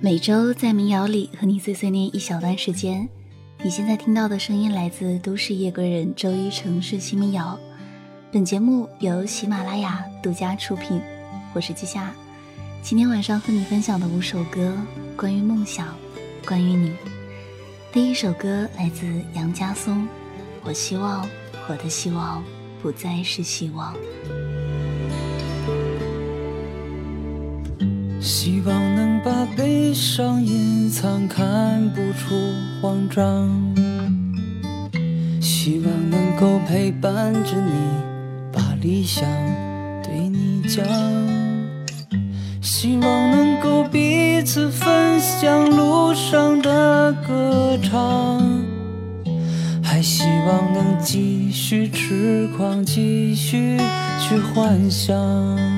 每周在民谣里和你碎碎念一小段时间。你现在听到的声音来自都市夜归人周一城市新民谣。本节目由喜马拉雅独家出品，我是季夏。今天晚上和你分享的五首歌，关于梦想，关于你。第一首歌来自杨家松，我希望我的希望不再是希望。希望能把悲伤隐藏，看不出慌张。希望能够陪伴着你，把理想对你讲。希望能够彼此分享路上的歌唱。还希望能继续痴狂，继续去幻想。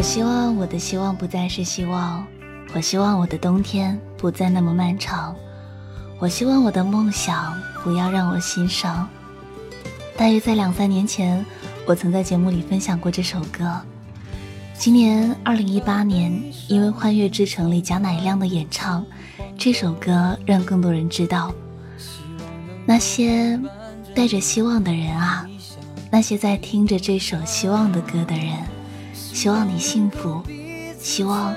我希望我的希望不再是希望，我希望我的冬天不再那么漫长，我希望我的梦想不要让我心伤。大约在两三年前，我曾在节目里分享过这首歌。今年二零一八年，因为《欢悦之城》里贾乃亮的演唱，这首歌让更多人知道。那些带着希望的人啊，那些在听着这首希望的歌的人。希望你幸福，希望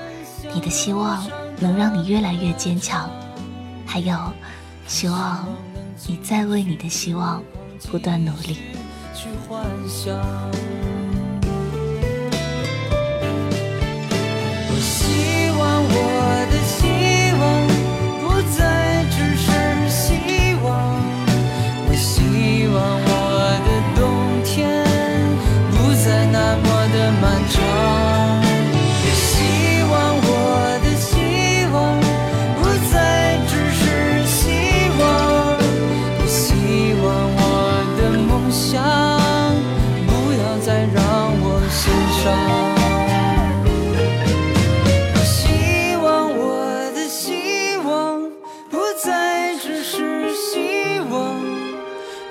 你的希望能让你越来越坚强，还有，希望你再为你的希望不断努力。我希望我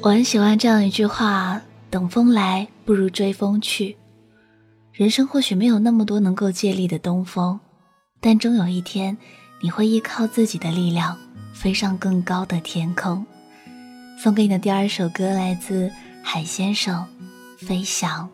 我很喜欢这样一句话：“等风来，不如追风去。”人生或许没有那么多能够借力的东风，但终有一天，你会依靠自己的力量，飞上更高的天空。送给你的第二首歌来自海先生，《飞翔》。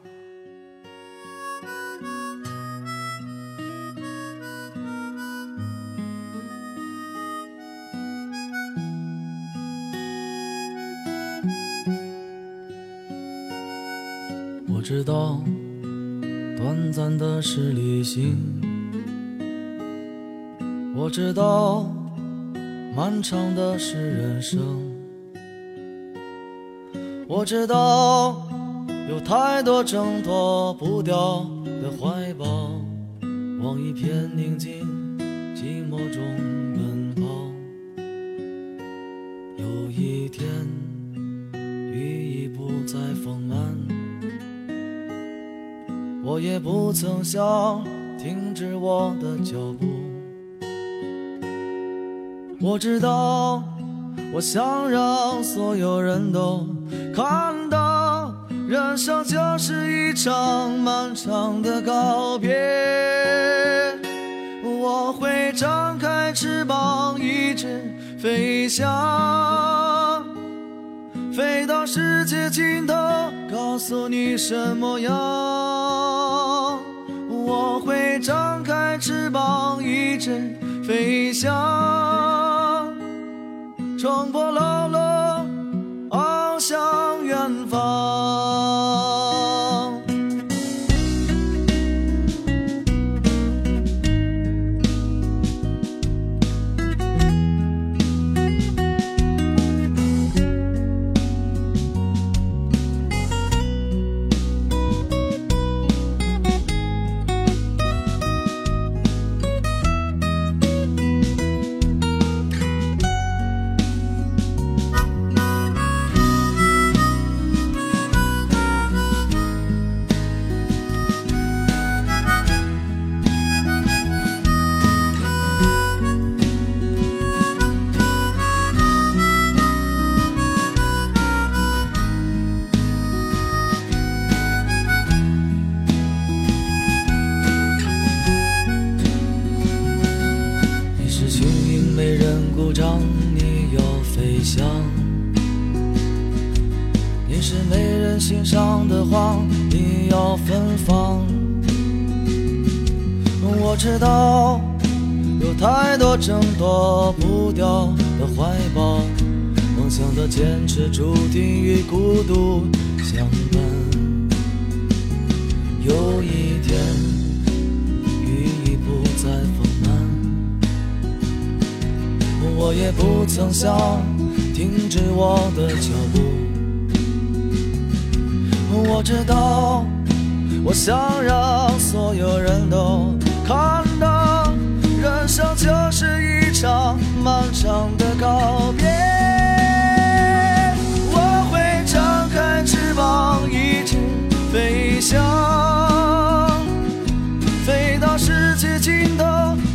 我知道，短暂的是旅行。我知道，漫长的是人生。我知道有太多挣脱不掉的怀抱，往一片宁静寂寞中奔跑。有一天，雨已不再丰满，我也不曾想停止我的脚步。我知道，我想让所有人都看到，人生就是一场漫长的告别。我会张开翅膀，一直飞翔，飞到世界尽头，告诉你什么样。张开翅膀，一直飞翔，冲破牢笼，方。我知道有太多挣脱不掉的怀抱，梦想的坚持注定与孤独相伴。有一天，雨已不再丰满。我也不曾想停止我的脚步。我知道，我想让所有人都看到，人生就是一场漫长的告别。我会张开翅膀，一直飞翔。飞到世界尽头，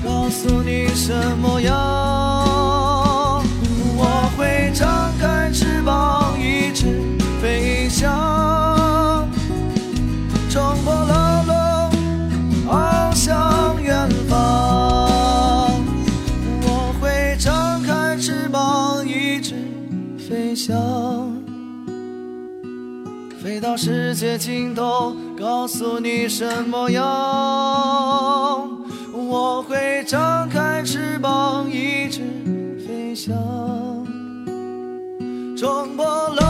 告诉你什么样。到世界尽头，告诉你什么样。我会张开翅膀，一直飞翔，冲破浪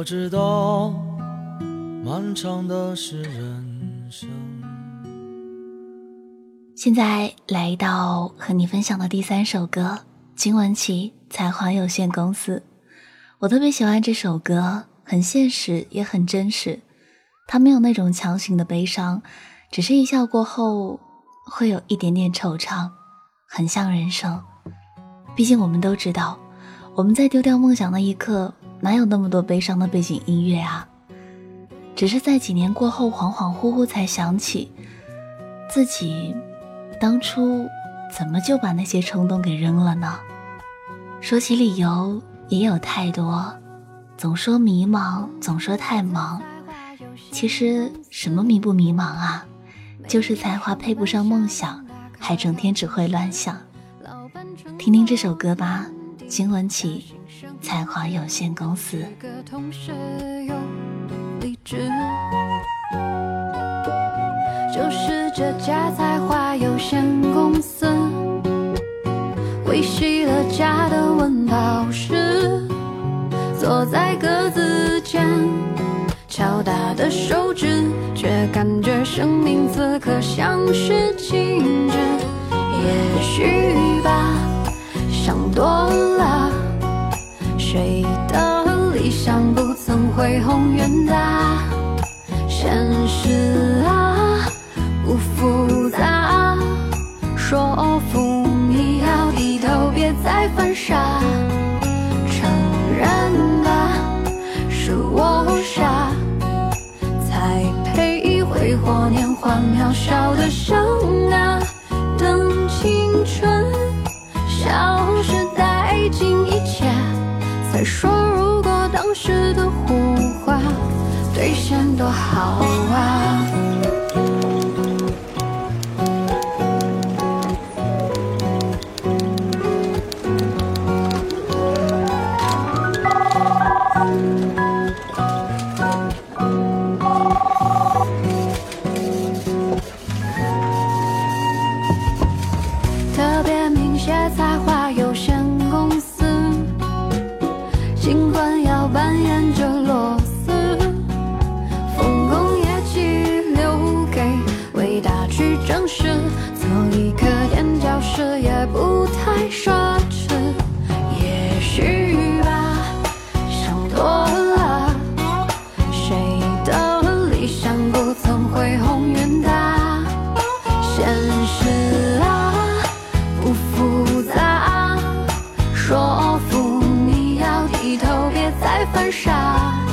我知道，漫长的是人生。现在来到和你分享的第三首歌，金玟岐才华有限公司。我特别喜欢这首歌，很现实，也很真实。它没有那种强行的悲伤，只是一笑过后会有一点点惆怅，很像人生。毕竟我们都知道，我们在丢掉梦想那一刻，哪有那么多悲伤的背景音乐啊？只是在几年过后，恍恍惚惚才想起自己。当初怎么就把那些冲动给扔了呢？说起理由，也有太多，总说迷茫，总说太忙，其实什么迷不迷茫啊？就是才华配不上梦想，还整天只会乱想。听听这首歌吧，金文岐，才华有限公司。就是这家才华有限公司，维系了家的温饱时。坐在格子间，敲打的手指，却感觉生命此刻像是静止。也许吧，想多了。恢宏远大？现实啊，不复杂。说服你要低头，别再犯傻。承认吧，是我傻，才配挥霍年华渺小的像那多好啊。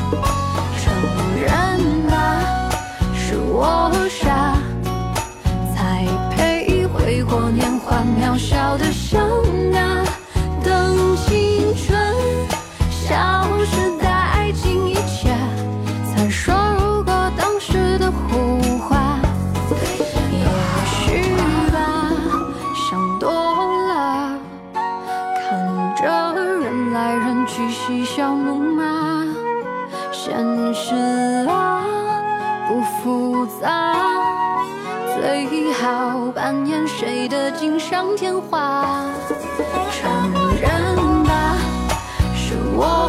现最好扮演谁的锦上添花？承认吧是我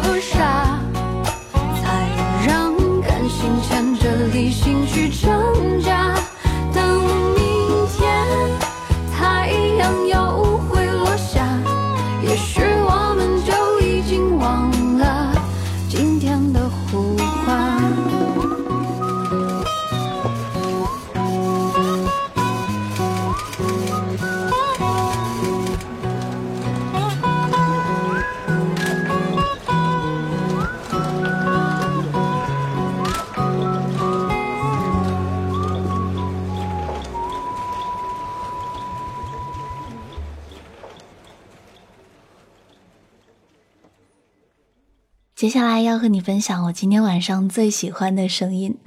接下来要和你分享我今天晚上最喜欢的声音，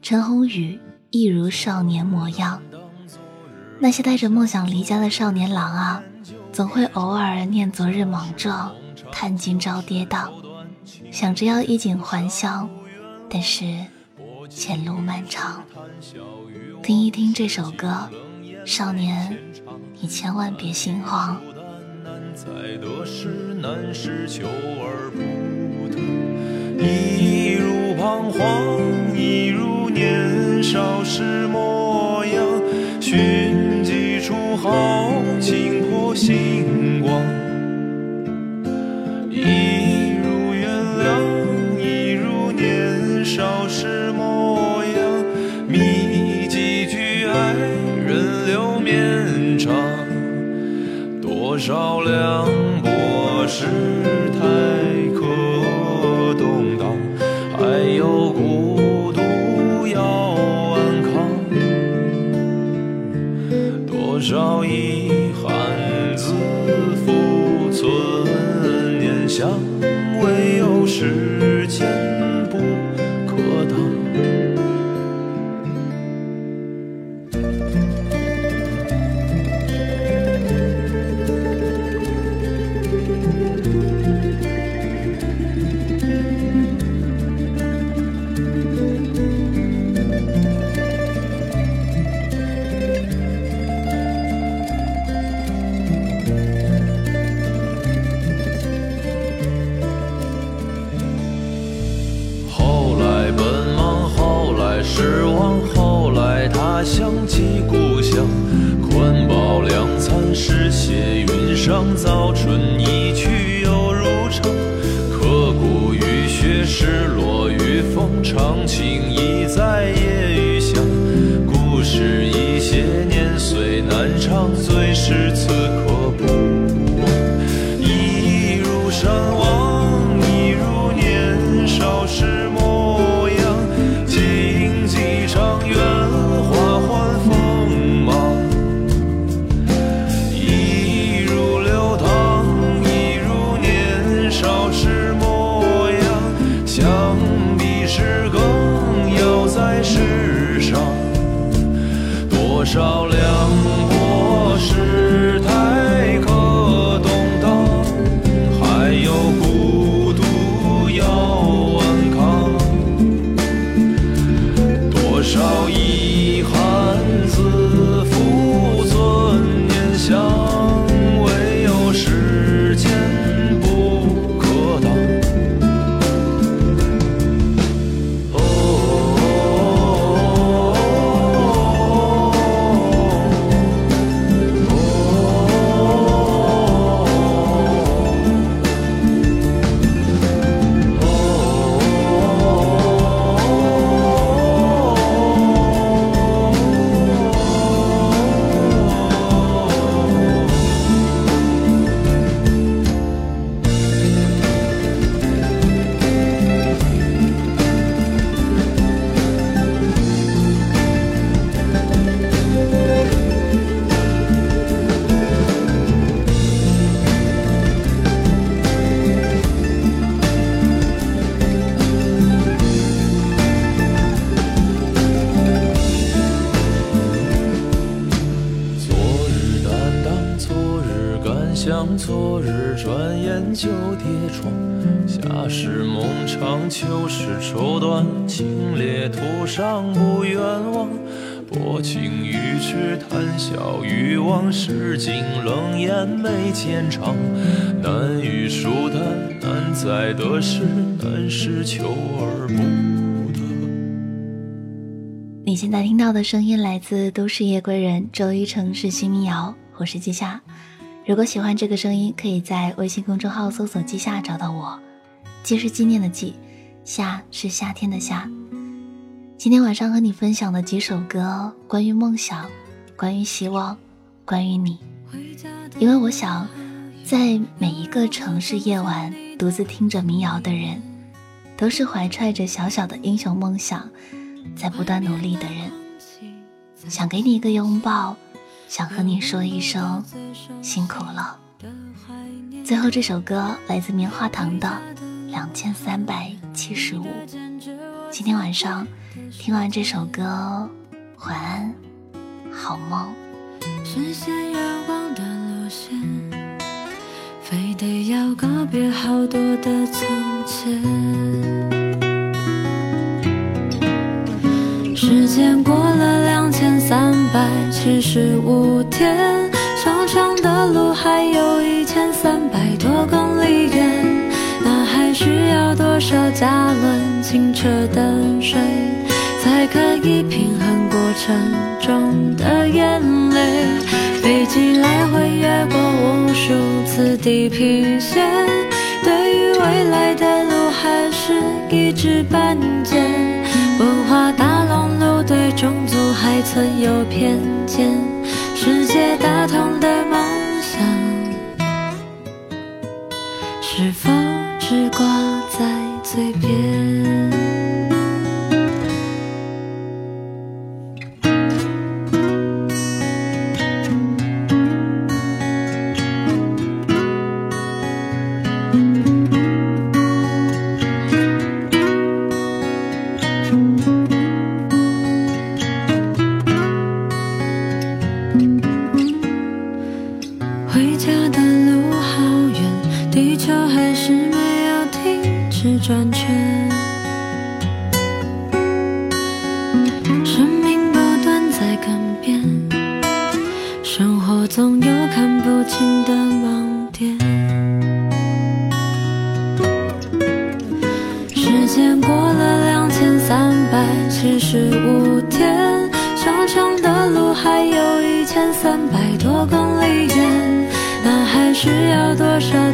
陈鸿宇一如少年模样。那些带着梦想离家的少年郎啊，总会偶尔念昨日莽撞，叹今朝跌宕，想着要衣锦还乡，但是前路漫长。听一听这首歌，少年，你千万别心慌。一如彷徨，一如年少时梦。schön. 情上不愿望。薄情于痴，谈笑于往事，尽冷眼眉间长。难遇疏淡，难在得失，难是求而不得。你现在听到的声音来自都市夜归人周一城市新民谣，我是季夏。如果喜欢这个声音，可以在微信公众号搜索“季夏”找到我。季是纪念的季，夏是夏天的夏。今天晚上和你分享的几首歌，关于梦想，关于希望，关于你。因为我想，在每一个城市夜晚，独自听着民谣的人，都是怀揣着小小的英雄梦想，在不断努力的人。想给你一个拥抱，想和你说一声辛苦了。最后这首歌来自棉花糖的《两千三百七十五》。今天晚上听完这首歌，晚安，好梦。实现遥望的路线，非得要告别好多的从前。时间过了两千三百七十五天，长长的路还有一千三百多公里远，需要多少加仑清澈的水，才可以平衡过程中的眼泪？飞机来回越过无数次地平线，对于未来的路还是一知半解。文化大熔炉对种族还存有偏见，世界大同的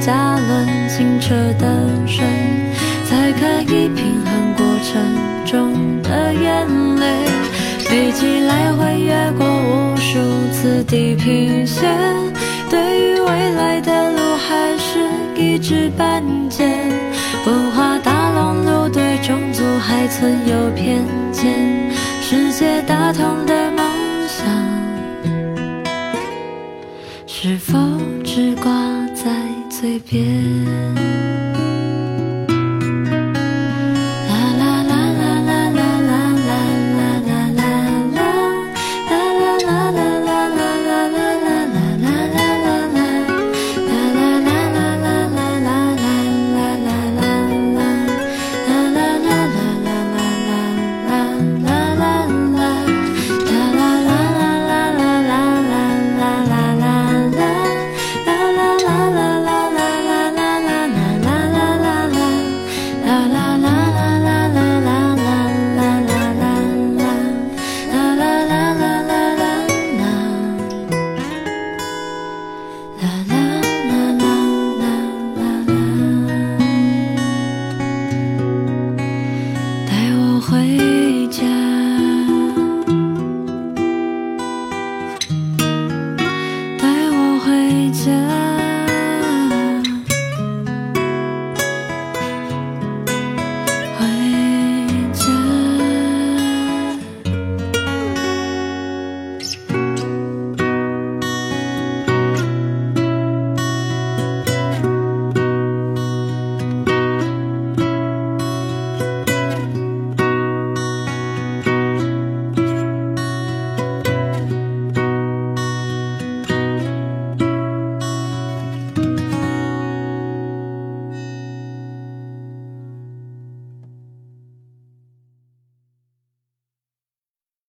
加仑清澈的水，才可以平衡过程中的眼泪？飞机来回越过无数次地平线，对于未来的路还是一知半解。文化大熔炉对种族还存有偏见，世界大同的梦想，是否只挂随便